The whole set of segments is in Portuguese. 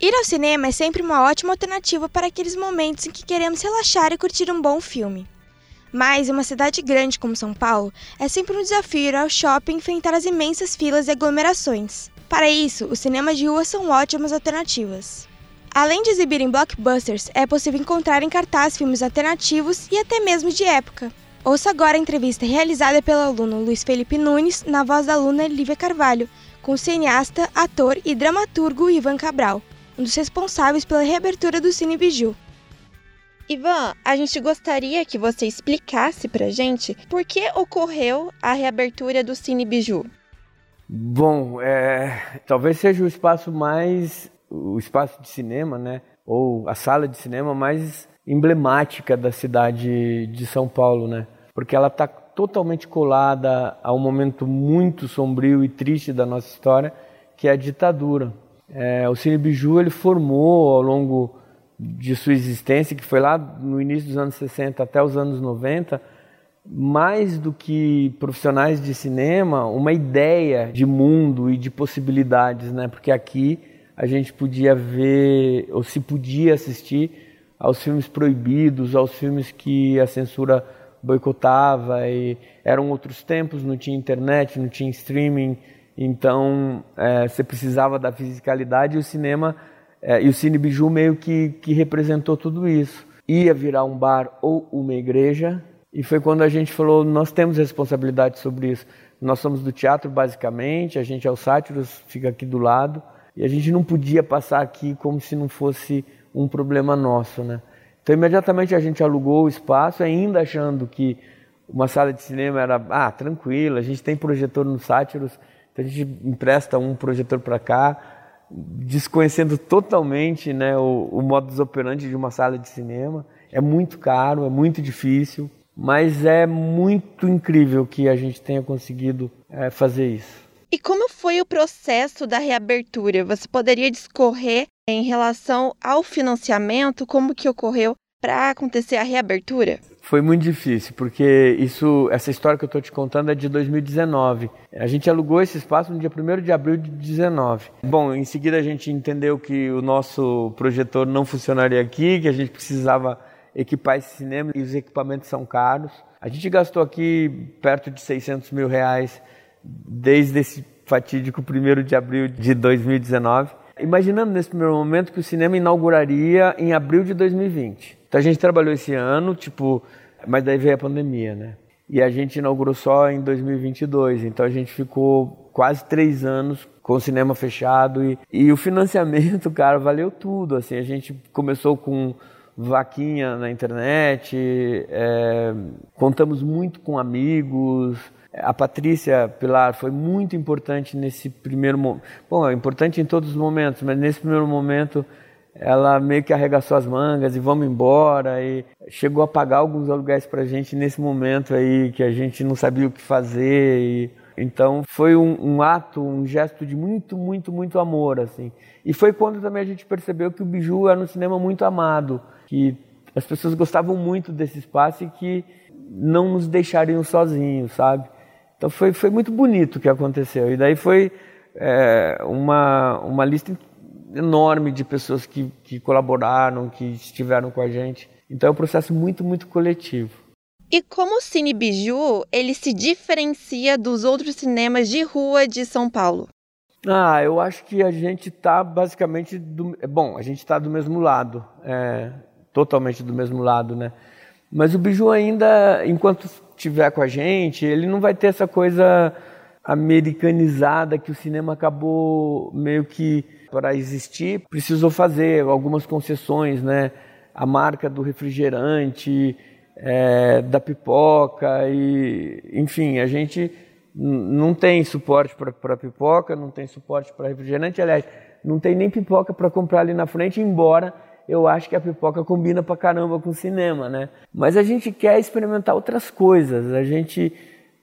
Ir ao cinema é sempre uma ótima alternativa para aqueles momentos em que queremos relaxar e curtir um bom filme. Mas, em uma cidade grande como São Paulo, é sempre um desafio ir ao shopping enfrentar as imensas filas e aglomerações. Para isso, os cinemas de rua são ótimas alternativas. Além de exibirem blockbusters, é possível encontrar em cartaz filmes alternativos e até mesmo de época. Ouça agora a entrevista realizada pelo aluno Luiz Felipe Nunes, na voz da aluna Lívia Carvalho, com o cineasta, ator e dramaturgo Ivan Cabral um dos responsáveis pela reabertura do Cine Biju. Ivan, a gente gostaria que você explicasse pra gente por que ocorreu a reabertura do Cine Biju. Bom, é, talvez seja o espaço mais, o espaço de cinema, né, ou a sala de cinema mais emblemática da cidade de São Paulo, né, porque ela está totalmente colada a um momento muito sombrio e triste da nossa história, que é a ditadura. É, o Cine Biju ele formou ao longo de sua existência, que foi lá no início dos anos 60 até os anos 90, mais do que profissionais de cinema, uma ideia de mundo e de possibilidades, né? Porque aqui a gente podia ver, ou se podia assistir aos filmes proibidos, aos filmes que a censura boicotava e eram outros tempos, não tinha internet, não tinha streaming, então, é, você precisava da fisicalidade e o cinema, é, e o Cine Biju meio que, que representou tudo isso. Ia virar um bar ou uma igreja, e foi quando a gente falou: nós temos responsabilidade sobre isso. Nós somos do teatro, basicamente, a gente é o Sátiros, fica aqui do lado, e a gente não podia passar aqui como se não fosse um problema nosso, né? Então, imediatamente a gente alugou o espaço, ainda achando que uma sala de cinema era ah, tranquila, a gente tem projetor no Sátiros, a gente empresta um projetor para cá, desconhecendo totalmente né, o, o modus operandi de uma sala de cinema. É muito caro, é muito difícil, mas é muito incrível que a gente tenha conseguido é, fazer isso. E como foi o processo da reabertura? Você poderia discorrer em relação ao financiamento, como que ocorreu para acontecer a reabertura? Foi muito difícil, porque isso, essa história que eu estou te contando é de 2019. A gente alugou esse espaço no dia 1 de abril de 2019. Bom, em seguida a gente entendeu que o nosso projetor não funcionaria aqui, que a gente precisava equipar esse cinema e os equipamentos são caros. A gente gastou aqui perto de 600 mil reais desde esse fatídico 1 de abril de 2019. Imaginando nesse primeiro momento que o cinema inauguraria em abril de 2020. Então a gente trabalhou esse ano, tipo, mas daí veio a pandemia, né? E a gente inaugurou só em 2022, então a gente ficou quase três anos com o cinema fechado e, e o financiamento, cara, valeu tudo. Assim, a gente começou com vaquinha na internet, é, contamos muito com amigos. A Patrícia Pilar foi muito importante nesse primeiro momento. Bom, é importante em todos os momentos, mas nesse primeiro momento ela meio que arregaçou as mangas e vamos embora e chegou a pagar alguns aluguéis para a gente nesse momento aí que a gente não sabia o que fazer e, então foi um, um, ato, um gesto de muito, muito, muito amor assim. E foi quando também a gente percebeu que o Biju era um cinema muito amado, que as pessoas gostavam muito desse espaço e que não nos deixariam sozinhos, sabe? Então foi, foi muito bonito o que aconteceu. E daí foi é, uma, uma lista enorme de pessoas que, que colaboraram, que estiveram com a gente. Então é um processo muito, muito coletivo. E como o Cine Biju, ele se diferencia dos outros cinemas de rua de São Paulo? Ah, eu acho que a gente está basicamente do, bom, a gente está do mesmo lado, é, totalmente do mesmo lado, né? Mas o Biju ainda, enquanto estiver com a gente, ele não vai ter essa coisa americanizada que o cinema acabou meio que para existir, precisou fazer algumas concessões, né? A marca do refrigerante, é, da pipoca e, enfim, a gente não tem suporte para pipoca, não tem suporte para refrigerante, aliás, não tem nem pipoca para comprar ali na frente, embora eu acho que a pipoca combina pra caramba com o cinema, né? Mas a gente quer experimentar outras coisas. A gente,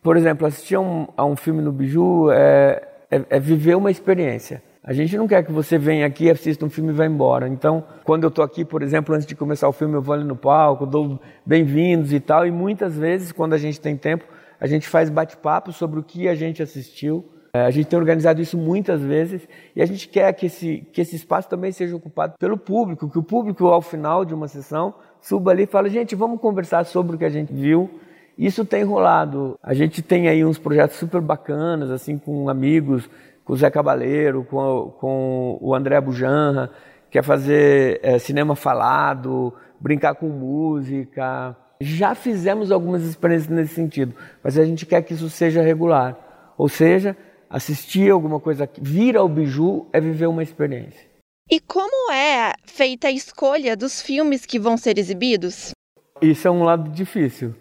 por exemplo, assistir a um, a um filme no Biju é, é, é viver uma experiência. A gente não quer que você venha aqui, assista um filme e vá embora. Então, quando eu estou aqui, por exemplo, antes de começar o filme, eu vou ali no palco, dou bem-vindos e tal. E muitas vezes, quando a gente tem tempo, a gente faz bate-papo sobre o que a gente assistiu. É, a gente tem organizado isso muitas vezes e a gente quer que esse, que esse espaço também seja ocupado pelo público, que o público, ao final de uma sessão, suba ali e fale: gente, vamos conversar sobre o que a gente viu. Isso tem rolado. A gente tem aí uns projetos super bacanas, assim, com amigos com o Zé Cabaleiro, com, com o André Bujanra, quer fazer é, cinema falado, brincar com música. Já fizemos algumas experiências nesse sentido, mas a gente quer que isso seja regular. Ou seja, assistir alguma coisa, vir ao biju é viver uma experiência. E como é feita a escolha dos filmes que vão ser exibidos? Isso é um lado difícil,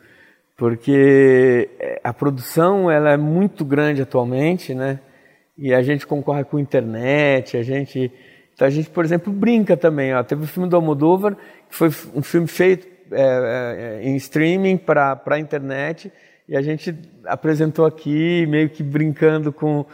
porque é, a produção ela é muito grande atualmente, né? e a gente concorre com a internet, a gente, então a gente, por exemplo, brinca também. Ó. Teve o filme do Almodóvar, que foi um filme feito é, é, em streaming para a internet, e a gente apresentou aqui, meio que brincando com.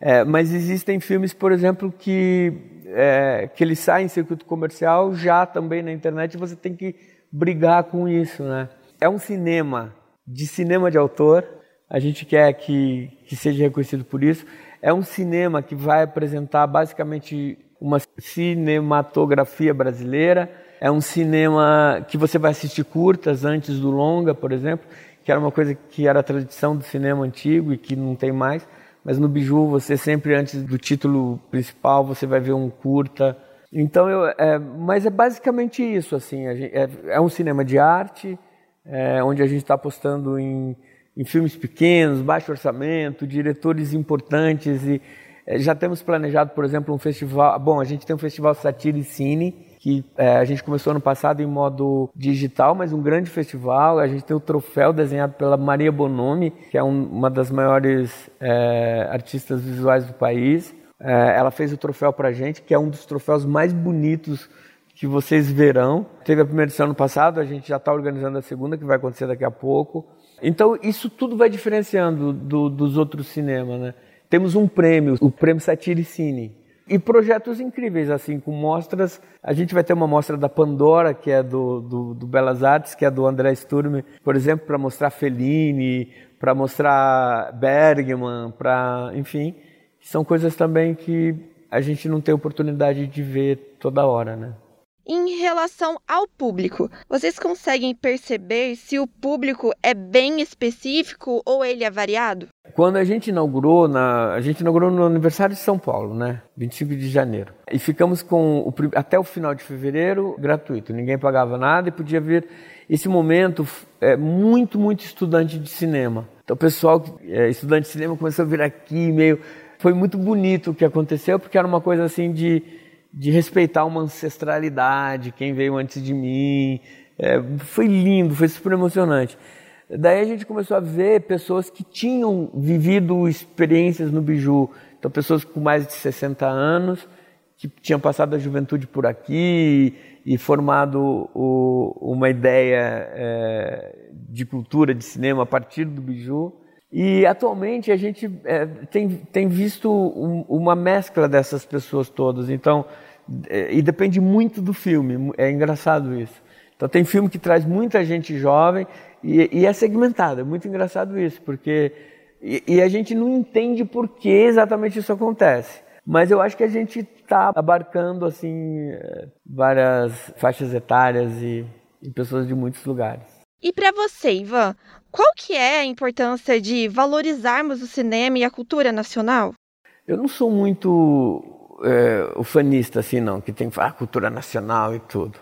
É, mas existem filmes, por exemplo, que, é, que eles saem em circuito comercial já também na internet, e você tem que brigar com isso. Né? É um cinema de cinema de autor, a gente quer que, que seja reconhecido por isso. É um cinema que vai apresentar basicamente uma cinematografia brasileira. É um cinema que você vai assistir curtas antes do longa, por exemplo, que era uma coisa que era tradição do cinema antigo e que não tem mais. Mas no Biju, você sempre antes do título principal, você vai ver um curta. Então, eu, é, mas é basicamente isso, assim. Gente, é, é, um cinema de arte, é, onde a gente está apostando em em filmes pequenos, baixo orçamento, diretores importantes e é, já temos planejado, por exemplo, um festival. Bom, a gente tem um festival Satire e Cine que é, a gente começou ano passado em modo digital, mas um grande festival. A gente tem o troféu desenhado pela Maria Bonomi, que é um, uma das maiores é, artistas visuais do país. É, ela fez o troféu para a gente, que é um dos troféus mais bonitos que vocês verão. Teve a primeira edição ano passado, a gente já está organizando a segunda, que vai acontecer daqui a pouco. Então, isso tudo vai diferenciando do, dos outros cinemas, né? Temos um prêmio, o Prêmio Satire Cine. E projetos incríveis, assim, com mostras. A gente vai ter uma mostra da Pandora, que é do, do, do Belas Artes, que é do André Sturm, por exemplo, para mostrar Fellini, para mostrar Bergman, para. Enfim, são coisas também que a gente não tem oportunidade de ver toda hora, né? Em relação ao público, vocês conseguem perceber se o público é bem específico ou ele é variado? Quando a gente inaugurou, na, a gente inaugurou no aniversário de São Paulo, né? 25 de janeiro. E ficamos com o, até o final de fevereiro gratuito. Ninguém pagava nada e podia vir. Esse momento é muito, muito estudante de cinema. Então o pessoal, é, estudante de cinema, começou a vir aqui meio. Foi muito bonito o que aconteceu, porque era uma coisa assim de de respeitar uma ancestralidade, quem veio antes de mim. É, foi lindo, foi super emocionante. Daí a gente começou a ver pessoas que tinham vivido experiências no biju. Então, pessoas com mais de 60 anos, que tinham passado a juventude por aqui e, formado o, uma ideia é, de cultura, de cinema a partir do biju. E atualmente a gente é, tem, tem visto um, uma mescla dessas pessoas todas. Então, é, e depende muito do filme. É engraçado isso. Então tem filme que traz muita gente jovem e, e é segmentado. É muito engraçado isso, porque e, e, a gente não entende por que exatamente isso acontece. Mas eu acho que a gente está abarcando assim é, várias faixas etárias e, e pessoas de muitos lugares. E para você, Ivan, qual que é a importância de valorizarmos o cinema e a cultura nacional? Eu não sou muito é, ufanista assim, não, que tem ah, cultura nacional e tudo.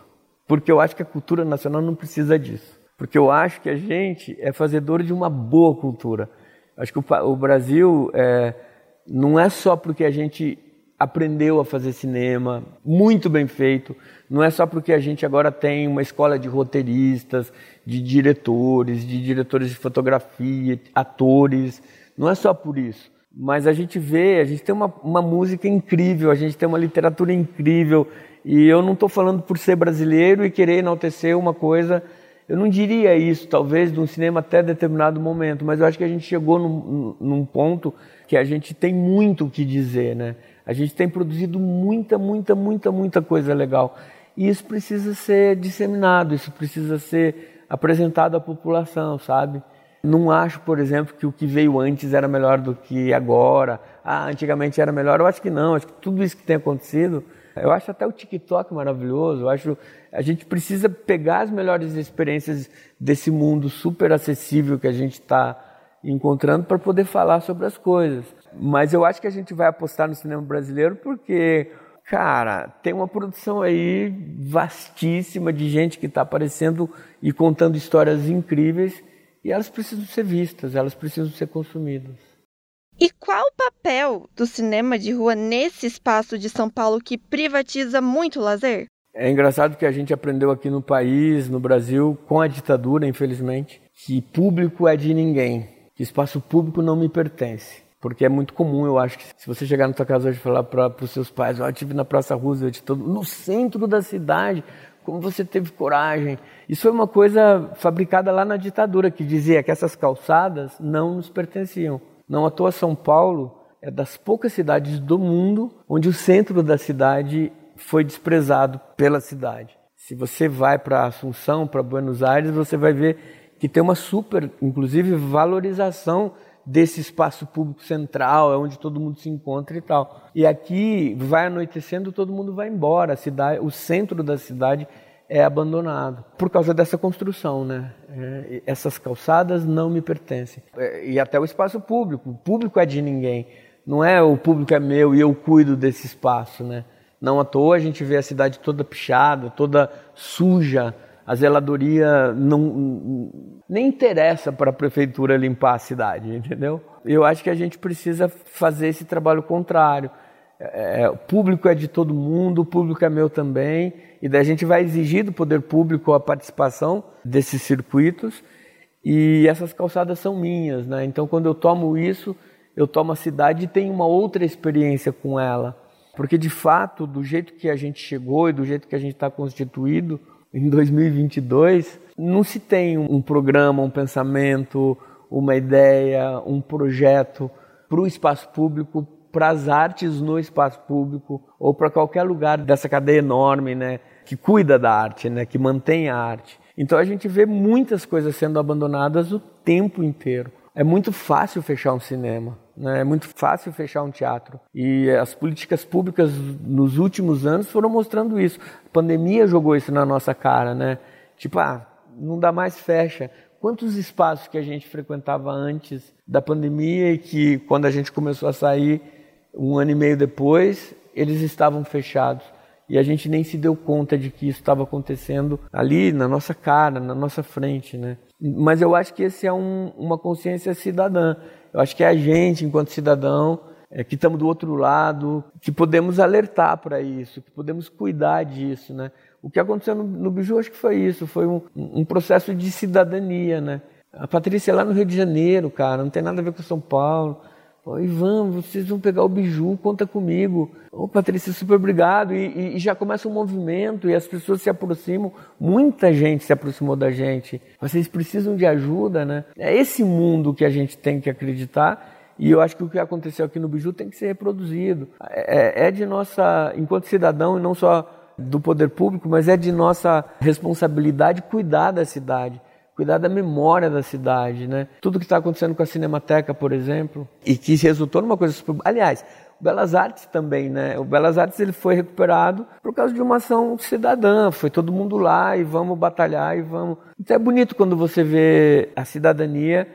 Porque eu acho que a cultura nacional não precisa disso. Porque eu acho que a gente é fazedor de uma boa cultura. Acho que o, o Brasil é, não é só porque a gente aprendeu a fazer cinema muito bem feito, não é só porque a gente agora tem uma escola de roteiristas, de diretores, de diretores de fotografia, atores. Não é só por isso. Mas a gente vê, a gente tem uma, uma música incrível, a gente tem uma literatura incrível, e eu não estou falando por ser brasileiro e querer enaltecer uma coisa, eu não diria isso, talvez, de um cinema até determinado momento, mas eu acho que a gente chegou num, num ponto que a gente tem muito o que dizer, né? A gente tem produzido muita, muita, muita, muita coisa legal. E isso precisa ser disseminado, isso precisa ser apresentado à população, sabe? Não acho, por exemplo, que o que veio antes era melhor do que agora. Ah, antigamente era melhor. Eu acho que não. Acho que tudo isso que tem acontecido, eu acho até o TikTok maravilhoso. Eu acho a gente precisa pegar as melhores experiências desse mundo super acessível que a gente está encontrando para poder falar sobre as coisas. Mas eu acho que a gente vai apostar no cinema brasileiro porque, cara, tem uma produção aí vastíssima de gente que está aparecendo e contando histórias incríveis e elas precisam ser vistas, elas precisam ser consumidas. E qual o papel do cinema de rua nesse espaço de São Paulo que privatiza muito o lazer? É engraçado que a gente aprendeu aqui no país, no Brasil, com a ditadura, infelizmente, que público é de ninguém, que espaço público não me pertence. Porque é muito comum, eu acho, que se você chegar na sua casa hoje e falar para os seus pais, oh, eu estive na Praça Roosevelt, todo, no centro da cidade, como você teve coragem. Isso foi uma coisa fabricada lá na ditadura, que dizia que essas calçadas não nos pertenciam. Não à toa São Paulo é das poucas cidades do mundo onde o centro da cidade foi desprezado pela cidade. Se você vai para Assunção, para Buenos Aires, você vai ver que tem uma super, inclusive, valorização desse espaço público central, é onde todo mundo se encontra e tal. E aqui vai anoitecendo, todo mundo vai embora, a cidade, o centro da cidade é abandonado por causa dessa construção, né? É, essas calçadas não me pertencem. É, e até o espaço público, o público é de ninguém. Não é o público é meu e eu cuido desse espaço, né? Não à toa a gente vê a cidade toda pichada, toda suja. A zeladoria não nem interessa para a prefeitura limpar a cidade, entendeu? Eu acho que a gente precisa fazer esse trabalho contrário. É, é, o público é de todo mundo, o público é meu também, e daí a gente vai exigir do poder público a participação desses circuitos, e essas calçadas são minhas, né? Então, quando eu tomo isso, eu tomo a cidade e tenho uma outra experiência com ela. Porque, de fato, do jeito que a gente chegou e do jeito que a gente está constituído em 2022, não se tem um programa, um pensamento, uma ideia, um projeto para o espaço público, para as artes no espaço público ou para qualquer lugar dessa cadeia enorme, né, que cuida da arte, né, que mantém a arte. Então a gente vê muitas coisas sendo abandonadas o tempo inteiro. É muito fácil fechar um cinema. Né? É muito fácil fechar um teatro. E as políticas públicas nos últimos anos foram mostrando isso. A pandemia jogou isso na nossa cara, né? Tipo, ah, não dá mais, fecha. Quantos espaços que a gente frequentava antes da pandemia e que, quando a gente começou a sair, um ano e meio depois, eles estavam fechados. E a gente nem se deu conta de que isso estava acontecendo ali na nossa cara, na nossa frente, né? Mas eu acho que esse é um, uma consciência cidadã. Eu acho que é a gente, enquanto cidadão, é, que estamos do outro lado, que podemos alertar para isso, que podemos cuidar disso, né? O que aconteceu no, no Biju, acho que foi isso, foi um, um processo de cidadania, né? A Patrícia é lá no Rio de Janeiro, cara, não tem nada a ver com São Paulo. Pô, Ivan, vocês vão pegar o biju, conta comigo. Ô, Patrícia, super obrigado. E, e, já começa um movimento e as pessoas se aproximam. Muita gente se aproximou da gente. Vocês precisam de ajuda, né? É esse mundo que a gente tem que acreditar. E eu acho que o que aconteceu aqui no Biju tem que ser reproduzido. É, é de nossa, enquanto cidadão, e não só do poder público, mas é de nossa responsabilidade cuidar da cidade cuidar da memória da cidade, né? Tudo que está acontecendo com a Cinemateca, por exemplo, e que resultou numa coisa super... Aliás, o Belas Artes também, né? O Belas Artes ele foi recuperado por causa de uma ação cidadã, foi todo mundo lá e vamos batalhar e vamos... Então é bonito quando você vê a cidadania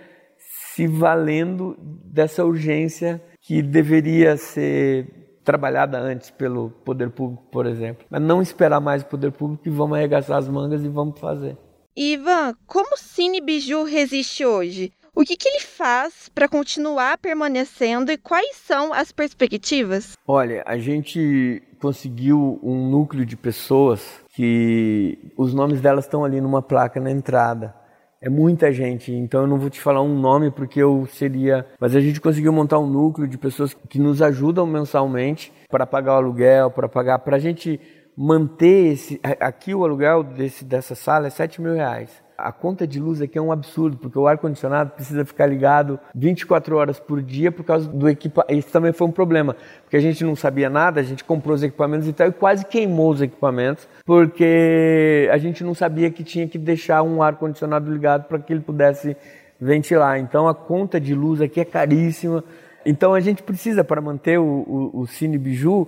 se valendo dessa urgência que deveria ser trabalhada antes pelo poder público, por exemplo. Mas não esperar mais o poder público e vamos arregaçar as mangas e vamos fazer. Ivan, como o Cine Biju resiste hoje? O que, que ele faz para continuar permanecendo e quais são as perspectivas? Olha, a gente conseguiu um núcleo de pessoas que os nomes delas estão ali numa placa na entrada. É muita gente, então eu não vou te falar um nome porque eu seria. Mas a gente conseguiu montar um núcleo de pessoas que nos ajudam mensalmente para pagar o aluguel, para pagar, para a gente manter esse. Aqui o aluguel desse, dessa sala é 7 mil reais. A conta de luz aqui é um absurdo, porque o ar-condicionado precisa ficar ligado 24 horas por dia por causa do equipamento. Isso também foi um problema, porque a gente não sabia nada, a gente comprou os equipamentos e tal, e quase queimou os equipamentos, porque a gente não sabia que tinha que deixar um ar-condicionado ligado para que ele pudesse ventilar. Então a conta de luz aqui é caríssima. Então a gente precisa, para manter o, o, o Cine Biju,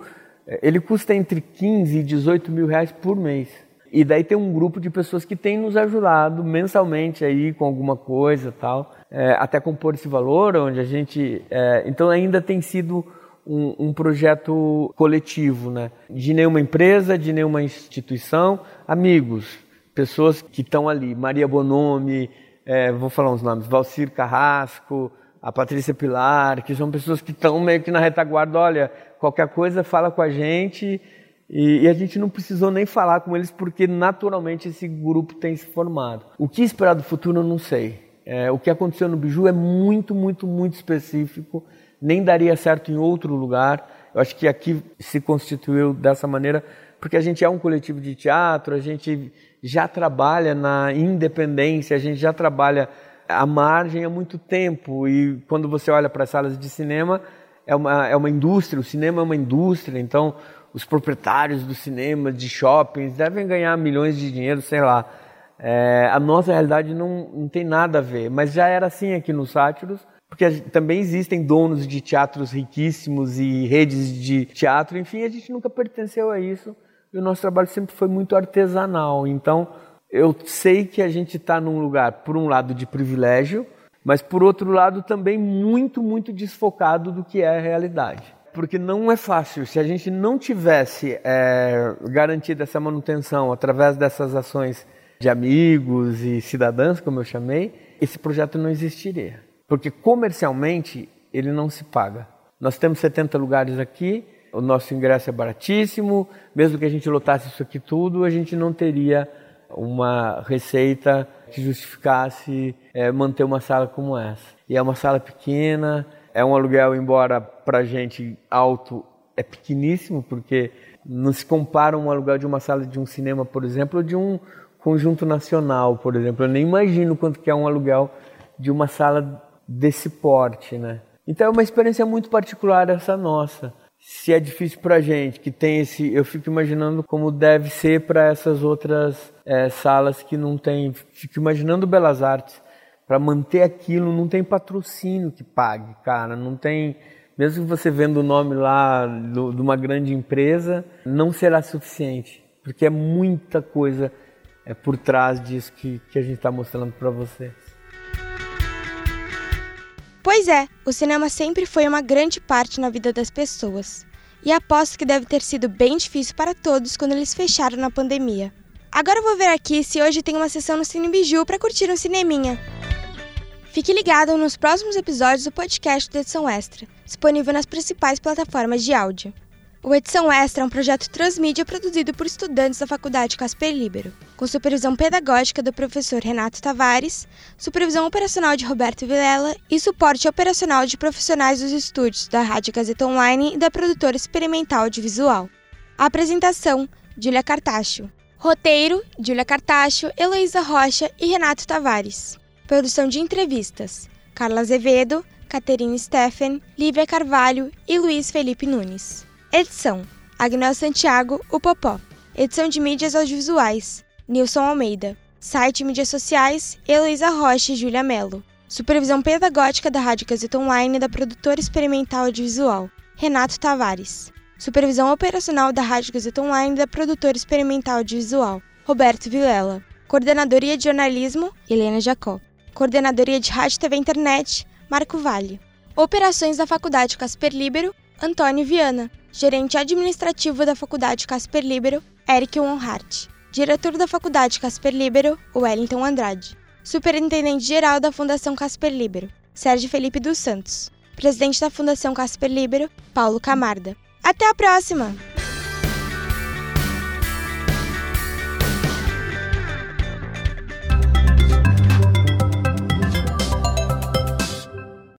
ele custa entre 15 e 18 mil reais por mês. E daí tem um grupo de pessoas que tem nos ajudado mensalmente aí com alguma coisa tal, é, até compor esse valor, onde a gente. É, então ainda tem sido um, um, projeto coletivo, né? De nenhuma empresa, de nenhuma instituição, amigos, pessoas que estão ali. Maria Bonomi, é, vou falar uns nomes, Valcir Carrasco, a Patrícia Pilar, que são pessoas que estão meio que na retaguarda, olha, qualquer coisa fala com a gente e, e, a gente não precisou nem falar com eles porque naturalmente esse grupo tem se formado. O que esperar do futuro eu não sei. É, o que aconteceu no Biju é muito, muito, muito específico. Nem daria certo em outro lugar. Eu acho que aqui se constituiu dessa maneira porque a gente é um coletivo de teatro, a gente já trabalha na independência, a gente já trabalha à margem há muito tempo. E quando você olha para as salas de cinema, é uma, é uma indústria, o cinema é uma indústria, então os proprietários do cinema, de shoppings, devem ganhar milhões de dinheiro, sei lá. É, a nossa realidade não, não tem nada a ver, mas já era assim aqui no Sátiros, porque também existem donos de teatros riquíssimos e redes de teatro, enfim, a gente nunca pertenceu a isso e o nosso trabalho sempre foi muito artesanal. Então, eu sei que a gente está num lugar, por um lado, de privilégio, mas por outro lado também muito, muito desfocado do que é a realidade porque não é fácil. Se a gente não tivesse é, garantido essa manutenção através dessas ações de amigos e cidadãs, como eu chamei, esse projeto não existiria. Porque comercialmente ele não se paga. Nós temos 70 lugares aqui, o nosso ingresso é baratíssimo, mesmo que a gente lotasse isso aqui tudo, a gente não teria uma receita que justificasse é, manter uma sala como essa. E é uma sala pequena, é um aluguel, embora para gente alto, é pequeníssimo, porque não se compara um aluguel de uma sala de um cinema, por exemplo, ou de um conjunto nacional, por exemplo. Eu nem imagino quanto que é um aluguel de uma sala desse porte, né? Então é uma experiência muito particular essa nossa. Se é difícil para gente que tem esse, eu fico imaginando como deve ser para essas outras é, salas que não tem. Fico imaginando Belas Artes para manter aquilo, não tem patrocínio que pague, cara, não tem. Mesmo você venda o nome lá do, de uma grande empresa, não será suficiente, porque é muita coisa é, por trás disso que, que a gente está mostrando para vocês. Pois é, o cinema sempre foi uma grande parte na vida das pessoas. E aposto que deve ter sido bem difícil para todos quando eles fecharam na pandemia. Agora vou ver aqui se hoje tem uma sessão no Cine Biju para curtir um cineminha. Fique ligado nos próximos episódios do podcast da Edição Extra, disponível nas principais plataformas de áudio. O Edição Extra é um projeto transmídia produzido por estudantes da Faculdade Casper Libero, com supervisão pedagógica do professor Renato Tavares, supervisão operacional de Roberto Vilela e suporte operacional de profissionais dos estúdios da Rádio Gazeta Online e da produtora experimental audiovisual. A apresentação: Júlia Cartacho. Roteiro: Júlia Cartacho, Heloísa Rocha e Renato Tavares. Produção de entrevistas: Carla Azevedo, Caterine Steffen, Lívia Carvalho e Luiz Felipe Nunes. Edição: Agnel Santiago, o Popó. Edição de mídias audiovisuais: Nilson Almeida. Site mídias sociais: Heloísa Rocha e Júlia Mello. Supervisão pedagógica da Rádio Gazeta Online da produtora experimental audiovisual: Renato Tavares. Supervisão operacional da Rádio Gazeta Online da produtora experimental audiovisual: Roberto Vilela. Coordenadoria de jornalismo: Helena Jacó. Coordenadoria de Rádio TV Internet, Marco Vale. Operações da Faculdade Casper Libero, Antônio Viana. Gerente administrativo da Faculdade Casper Libero, Eric Wonhart. Diretor da Faculdade Casper Libero, Wellington Andrade. Superintendente-geral da Fundação Casper Libero, Sérgio Felipe dos Santos. Presidente da Fundação Casper Libero, Paulo Camarda. Até a próxima!